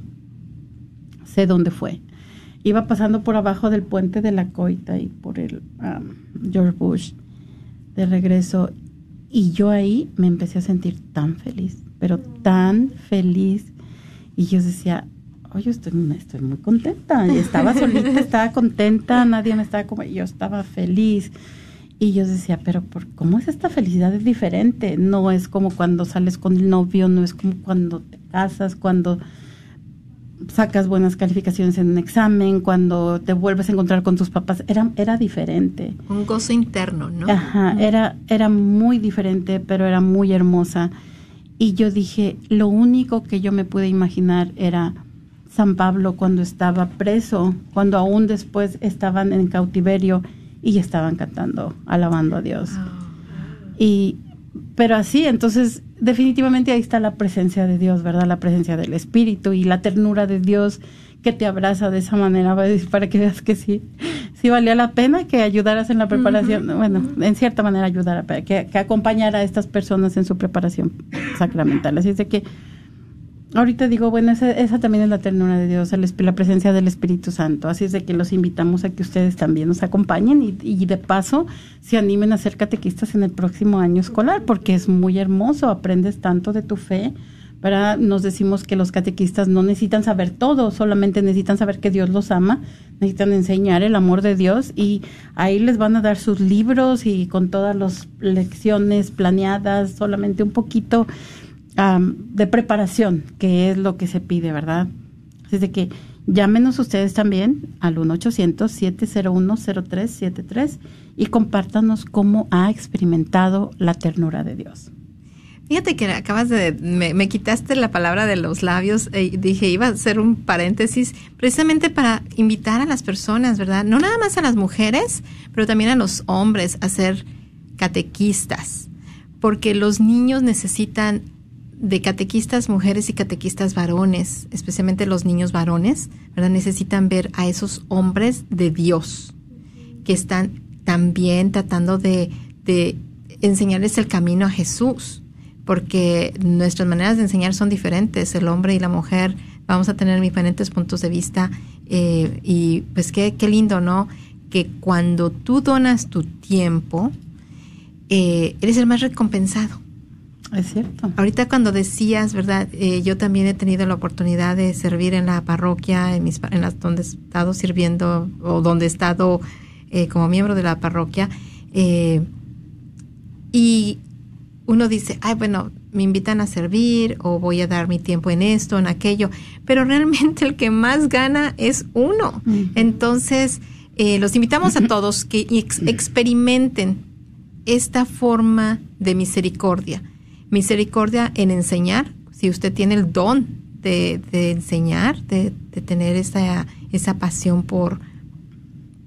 Sé dónde fue. Iba pasando por abajo del puente de la Coita y por el um, George Bush de regreso. Y yo ahí me empecé a sentir tan feliz, pero tan feliz. Y yo decía, oye, estoy, estoy muy contenta. Y estaba solita, [laughs] estaba contenta, nadie me estaba como, yo estaba feliz. Y yo decía, pero por ¿cómo es esta felicidad? Es diferente. No es como cuando sales con el novio, no es como cuando te casas, cuando sacas buenas calificaciones en un examen, cuando te vuelves a encontrar con tus papás. Era, era diferente. Un gozo interno, ¿no? Ajá, era, era muy diferente, pero era muy hermosa. Y yo dije, lo único que yo me pude imaginar era San Pablo cuando estaba preso, cuando aún después estaban en cautiverio y estaban cantando, alabando a Dios. Ah. Y, pero así, entonces, definitivamente ahí está la presencia de Dios, ¿verdad? La presencia del Espíritu y la ternura de Dios que te abraza de esa manera, para que veas que sí, sí valía la pena que ayudaras en la preparación, bueno, en cierta manera ayudara, que, que acompañara a estas personas en su preparación sacramental. Así es de que Ahorita digo, bueno, esa, también es la ternura de Dios, la presencia del Espíritu Santo. Así es de que los invitamos a que ustedes también nos acompañen y, y, de paso se animen a ser catequistas en el próximo año escolar, porque es muy hermoso, aprendes tanto de tu fe. Para nos decimos que los catequistas no necesitan saber todo, solamente necesitan saber que Dios los ama, necesitan enseñar el amor de Dios y ahí les van a dar sus libros y con todas las lecciones planeadas, solamente un poquito de preparación, que es lo que se pide, ¿verdad? Así que llámenos ustedes también al 1-800-701-0373 y compártanos cómo ha experimentado la ternura de Dios. Fíjate que acabas de, me, quitaste la palabra de los labios, y dije, iba a hacer un paréntesis, precisamente para invitar a las personas, ¿verdad? No nada más a las mujeres, pero también a los hombres a ser catequistas, porque los niños necesitan de catequistas mujeres y catequistas varones, especialmente los niños varones, ¿verdad? Necesitan ver a esos hombres de Dios que están también tratando de enseñarles el camino a Jesús porque nuestras maneras de enseñar son diferentes. El hombre y la mujer vamos a tener diferentes puntos de vista eh, y pues qué, qué, lindo, ¿no? Que cuando tú donas tu tiempo, eh, eres el más recompensado. Es cierto. Ahorita cuando decías, ¿verdad? Eh, yo también he tenido la oportunidad de servir en la parroquia, en, mis, en las donde he estado sirviendo o donde he estado como miembro de la parroquia. y uno dice, ay, bueno, me invitan a servir o voy a dar mi tiempo en esto, en aquello, pero realmente el que más gana es uno. Entonces, eh, los invitamos a todos que experimenten esta forma de misericordia. Misericordia en enseñar, si usted tiene el don de, enseñar, de, tener esa, esa pasión por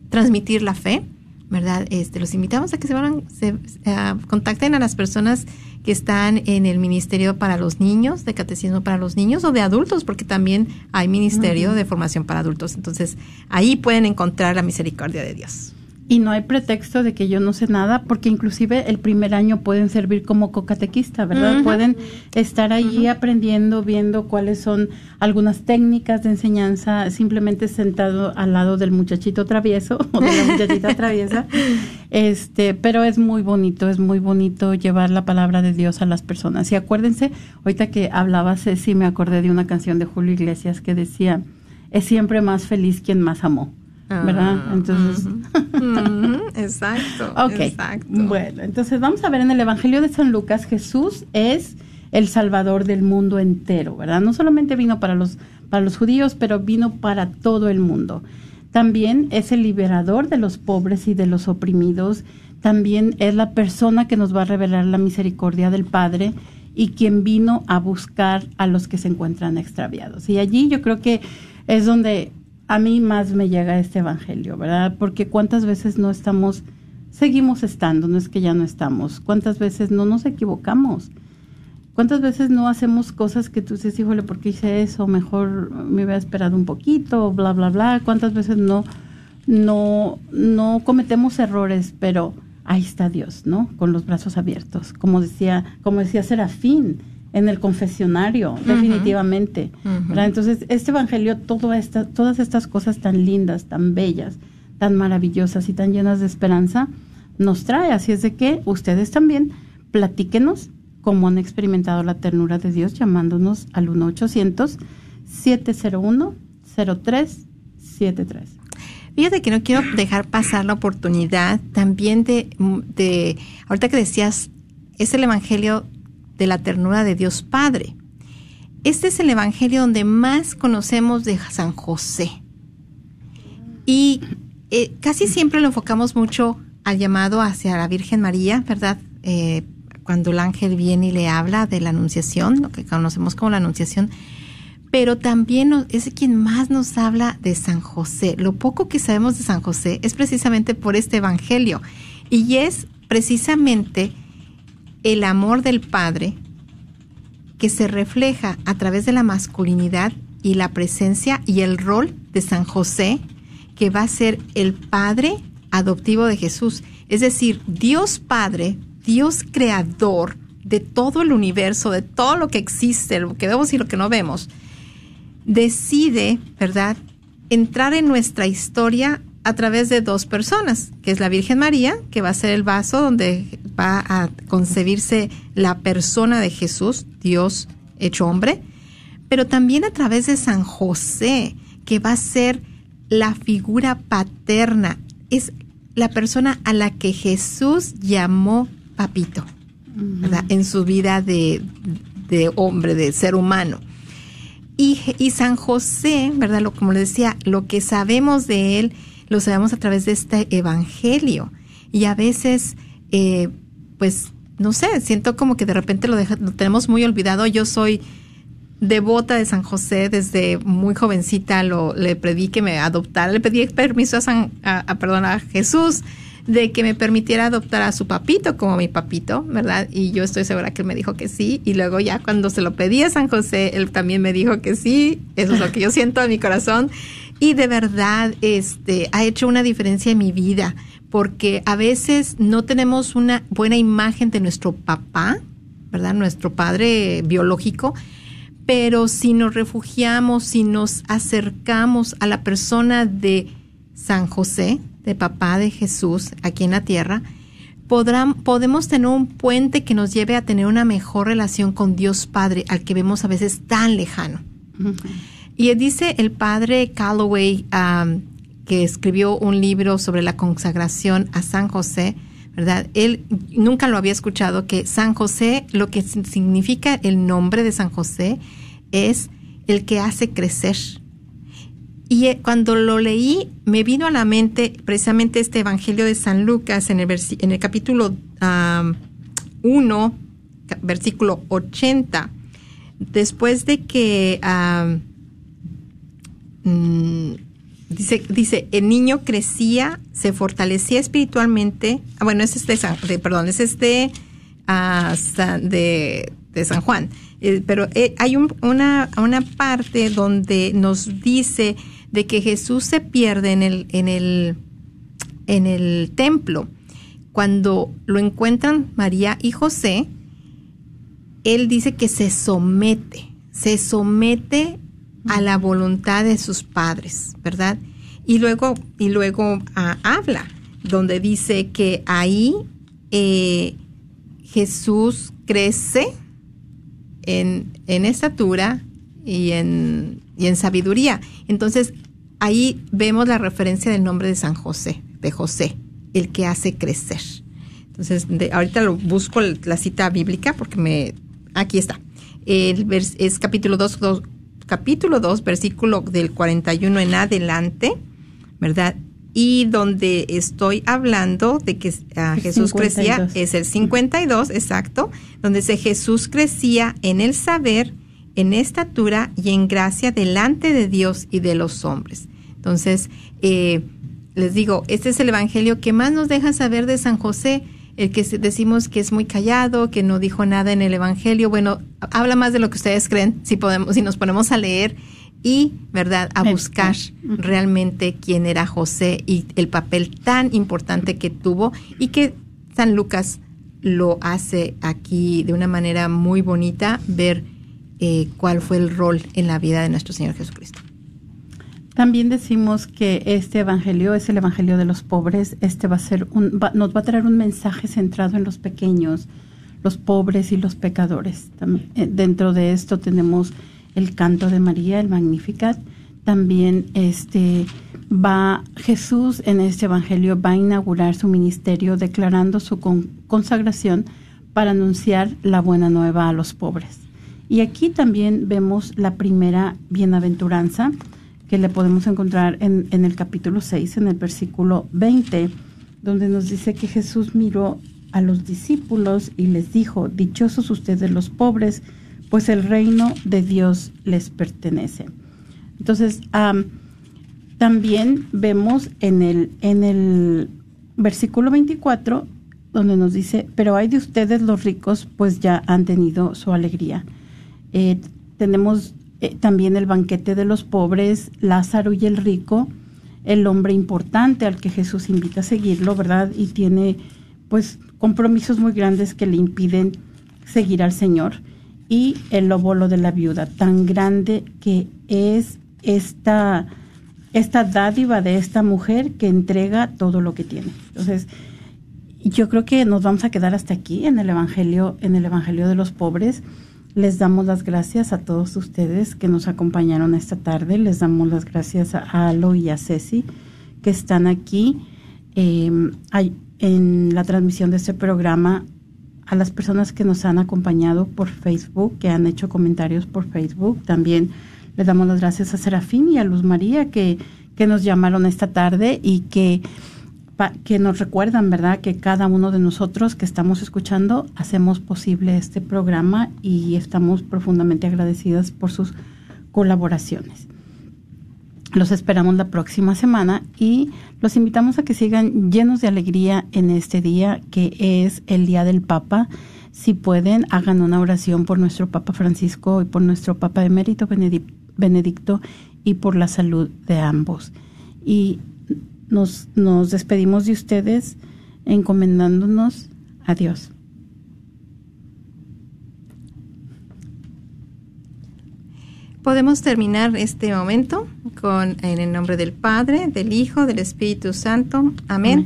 transmitir la fe, ¿verdad? Este, los invitamos a que se, van, se contacten a las personas que están en el Ministerio para los Niños, de Catecismo para los Niños o de adultos, porque también hay Ministerio de Formación para Adultos. Entonces, ahí pueden encontrar la misericordia de Dios. Y no hay pretexto de que yo no sé nada, porque inclusive el primer año pueden servir como cocatequista, ¿verdad? Pueden estar allí aprendiendo, viendo cuáles son algunas técnicas de enseñanza, simplemente sentado al lado del muchachito travieso [laughs] o de la muchachita traviesa. Este, pero es muy bonito, es muy bonito llevar la palabra de Dios a las personas. Y acuérdense, ahorita que hablaba Ceci, me acordé de una canción de Julio Iglesias que decía, es siempre más feliz quien más amó. ¿Verdad? Ah, entonces. exacto. [laughs] ok. Exacto. Bueno, entonces vamos a ver en el Evangelio de San Lucas, Jesús es el Salvador del mundo entero, ¿verdad? No solamente vino para los, para los judíos, pero vino para todo el mundo. También es el liberador de los pobres y de los oprimidos. También es la persona que nos va a revelar la misericordia del Padre y quien vino a buscar a los que se encuentran extraviados. Y allí yo creo que es donde a mí más me llega este evangelio, ¿verdad? Porque cuántas veces no estamos, seguimos estando, no es que ya no estamos, cuántas veces no nos equivocamos, cuántas veces no hacemos cosas que tú dices, híjole, ¿por qué hice eso? Mejor me hubiera esperado un poquito, bla, bla, bla, cuántas veces no, no, no cometemos errores, pero ahí está Dios, ¿no? Con los brazos abiertos, como decía, como decía Serafín, en el confesionario, definitivamente. Entonces, este Evangelio, todo esta, todas estas cosas tan lindas, tan bellas, tan maravillosas y tan llenas de esperanza, nos trae. Así es de que ustedes también platíquenos cómo han experimentado la ternura de Dios llamándonos al 1-800-701-0373. Fíjate que no quiero dejar pasar la oportunidad también de, de ahorita que decías, es el Evangelio de la ternura de Dios Padre. Este es el Evangelio donde más conocemos de San José. Y eh, casi siempre lo enfocamos mucho al llamado hacia la Virgen María, ¿verdad? Eh, cuando el ángel viene y le habla de la Anunciación, lo que conocemos como la Anunciación, pero también es quien más nos habla de San José. Lo poco que sabemos de San José es precisamente por este Evangelio y es precisamente el amor del Padre que se refleja a través de la masculinidad y la presencia y el rol de San José, que va a ser el Padre adoptivo de Jesús. Es decir, Dios Padre, Dios creador de todo el universo, de todo lo que existe, lo que vemos y lo que no vemos, decide, ¿verdad?, entrar en nuestra historia a través de dos personas, que es la Virgen María, que va a ser el vaso donde va a concebirse la persona de Jesús, Dios hecho hombre, pero también a través de San José, que va a ser la figura paterna, es la persona a la que Jesús llamó papito, En su vida de, hombre, de ser humano. Y, y, San José, ¿verdad? Lo, como le decía, lo que sabemos de él lo sabemos a través de este evangelio. Y a veces, eh, pues, no sé, siento como que de repente lo, deja- lo tenemos muy olvidado. Yo soy devota de San José desde muy jovencita, lo, le pedí que me adoptara, le pedí permiso a, San, a, a- Jesús de que me permitiera adoptar a su papito como mi papito, ¿verdad? Y yo estoy segura que él me dijo que sí. Y luego ya cuando se lo pedí a San José, él también me dijo que sí. Eso es lo que yo siento en mi corazón. Y de verdad, este, ha hecho una diferencia en mi vida, porque a veces no tenemos una buena imagen de nuestro papá, ¿verdad? Nuestro padre biológico, pero si nos refugiamos, si nos acercamos a la persona de San José, de papá de Jesús aquí en la tierra, podrán, podemos tener un puente que nos lleve a tener una mejor relación con Dios Padre, al que vemos a veces tan lejano. Y dice el padre Calloway, que escribió un libro sobre la consagración a San José, ¿verdad? Él nunca lo había escuchado, que San José, lo que significa el nombre de San José, es el que hace crecer. Y eh, cuando lo leí, me vino a la mente precisamente este Evangelio de San Lucas en el, versi- en el capítulo 1, versículo 80. Después de que mm, dice, dice, el niño crecía, se fortalecía espiritualmente. Ah, bueno, es San- de- perdón, es ah, San- de, de San Juan. Eh, pero eh, hay un- una, una parte donde nos dice de que Jesús se pierde en el, en el, en el templo. Cuando lo encuentran María y José, él dice que se somete, se somete a la voluntad de sus padres, ¿verdad? Y luego, y luego ah, habla, donde dice que ahí eh, Jesús crece en, en estatura y en, y en sabiduría. Entonces, ahí vemos la referencia del nombre de San José, de José, el que hace crecer. Entonces, ahorita lo busco la cita bíblica porque me aquí está. El es capítulo 2 capítulo 2 versículo del 41 en adelante, ¿verdad? Y donde estoy hablando de que ah, Jesús crecía 52. es el 52, exacto, donde dice Jesús crecía en el saber, en estatura y en gracia delante de Dios y de los hombres. Entonces, eh, les digo, este es el evangelio que más nos deja saber de San José, el que se- decimos que es muy callado, que no dijo nada en el evangelio. Bueno, habla más de lo que ustedes creen, si podemos, si nos ponemos a leer y, ¿verdad?, a buscar realmente quién era José y el papel tan importante que tuvo y que San Lucas lo hace aquí de una manera muy bonita, ver eh, cuál fue el rol en la vida de nuestro Señor Jesucristo. También decimos que este evangelio es el evangelio de los pobres. Este va a ser un, va- nos va a traer un mensaje centrado en los pequeños, los pobres y los pecadores. Eh, dentro de esto tenemos el canto de María, el Magnificat. También este va Jesús en este evangelio va a inaugurar su ministerio declarando su con- consagración para anunciar la buena nueva a los pobres. Y aquí también vemos la primera bienaventuranza que le podemos encontrar en, en el capítulo 6, en el versículo 20, donde nos dice que Jesús miró a los discípulos y les dijo, dichosos ustedes los pobres, pues el reino de Dios les pertenece. Entonces, am, también vemos en el, en el versículo 24, donde nos dice, pero hay de ustedes los ricos, pues ya han tenido su alegría. Eh, tenemos eh, también el banquete de los pobres, Lázaro y el rico, el hombre importante al que Jesús invita a seguirlo, ¿verdad? Y tiene pues compromisos muy grandes que le impiden seguir al Señor. Y el lobolo de la viuda, tan grande que es esta, esta dádiva de esta mujer que entrega todo lo que tiene. Entonces, yo creo que nos vamos a quedar hasta aquí en el Evangelio, en el Evangelio de los pobres. Les damos las gracias a todos ustedes que nos acompañaron esta tarde. Les damos las gracias a Alo y a Ceci que están aquí eh, en la transmisión de este programa. A las personas que nos han acompañado por Facebook, que han hecho comentarios por Facebook. También le damos las gracias a Serafín y a Luz María que, que nos llamaron esta tarde y que que nos recuerdan, ¿verdad? Que cada uno de nosotros que estamos escuchando hacemos posible este programa y estamos profundamente agradecidas por sus colaboraciones. Los esperamos la próxima semana y los invitamos a que sigan llenos de alegría en este día que es el Día del Papa. Si pueden, hagan una oración por nuestro Papa Francisco y por nuestro Papa emérito Benedicto y por la salud de ambos. Y nos, nos despedimos de ustedes encomendándonos a Dios. Podemos terminar este momento con en el nombre del Padre, del Hijo, del Espíritu Santo. Amén.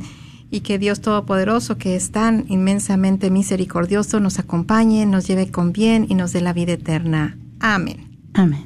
Y que Dios Todopoderoso, que es tan inmensamente misericordioso, nos acompañe, nos lleve con bien y nos dé la vida eterna. Amén. Amén.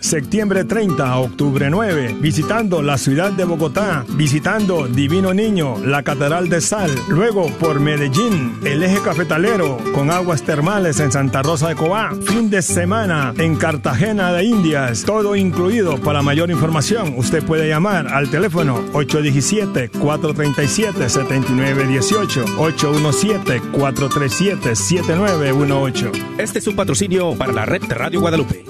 Septiembre 30 octubre 9, visitando la ciudad de Bogotá, visitando Divino Niño, la Catedral de Sal, luego por Medellín, el eje cafetalero, con aguas termales en Santa Rosa de Cobá, fin de semana en Cartagena de Indias, todo incluido. Para mayor información, usted puede llamar al teléfono 817-437-7918, 817-437-7918. Este es un patrocinio para la red Radio Guadalupe.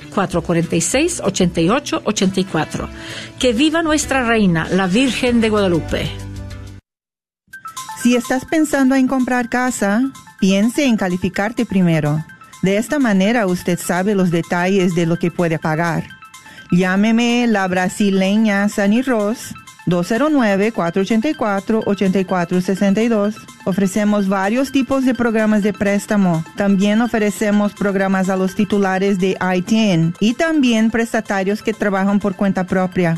446-8884. Que viva nuestra reina, la Virgen de Guadalupe. Si estás pensando en comprar casa, piense en calificarte primero. De esta manera usted sabe los detalles de lo que puede pagar. Llámeme la brasileña Sunny Ross 209-484-8462. Ofrecemos varios tipos de programas de préstamo. También ofrecemos programas a los titulares de ITIN y también prestatarios que trabajan por cuenta propia.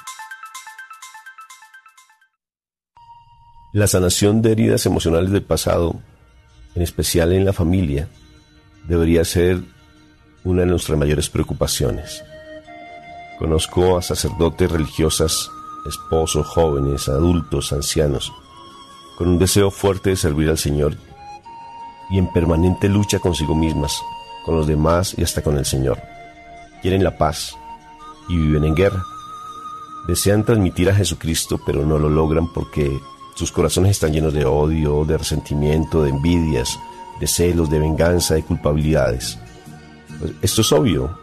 La sanación de heridas emocionales del pasado, en especial en la familia, debería ser una de nuestras mayores preocupaciones. Conozco a sacerdotes religiosas, esposos, jóvenes, adultos, ancianos, con un deseo fuerte de servir al Señor y en permanente lucha consigo mismas, con los demás y hasta con el Señor. Quieren la paz y viven en guerra. Desean transmitir a Jesucristo, pero no lo logran porque sus corazones están llenos de odio, de resentimiento, de envidias, de celos, de venganza, de culpabilidades. Pues esto es obvio,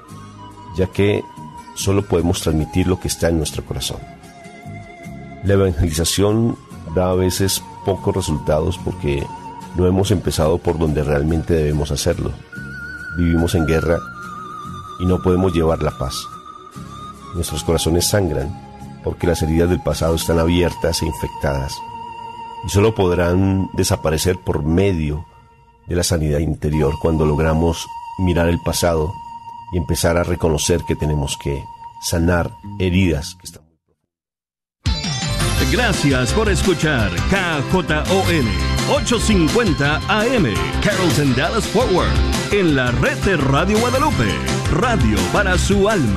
ya que solo podemos transmitir lo que está en nuestro corazón. La evangelización da a veces pocos resultados porque no hemos empezado por donde realmente debemos hacerlo. Vivimos en guerra y no podemos llevar la paz. Nuestros corazones sangran porque las heridas del pasado están abiertas e infectadas y solo podrán desaparecer por medio de la sanidad interior cuando logramos mirar el pasado y empezar a reconocer que tenemos que sanar heridas que están Gracias por escuchar KJON 850 AM Carrollton Dallas Forward en la red de Radio Guadalupe, radio para su alma.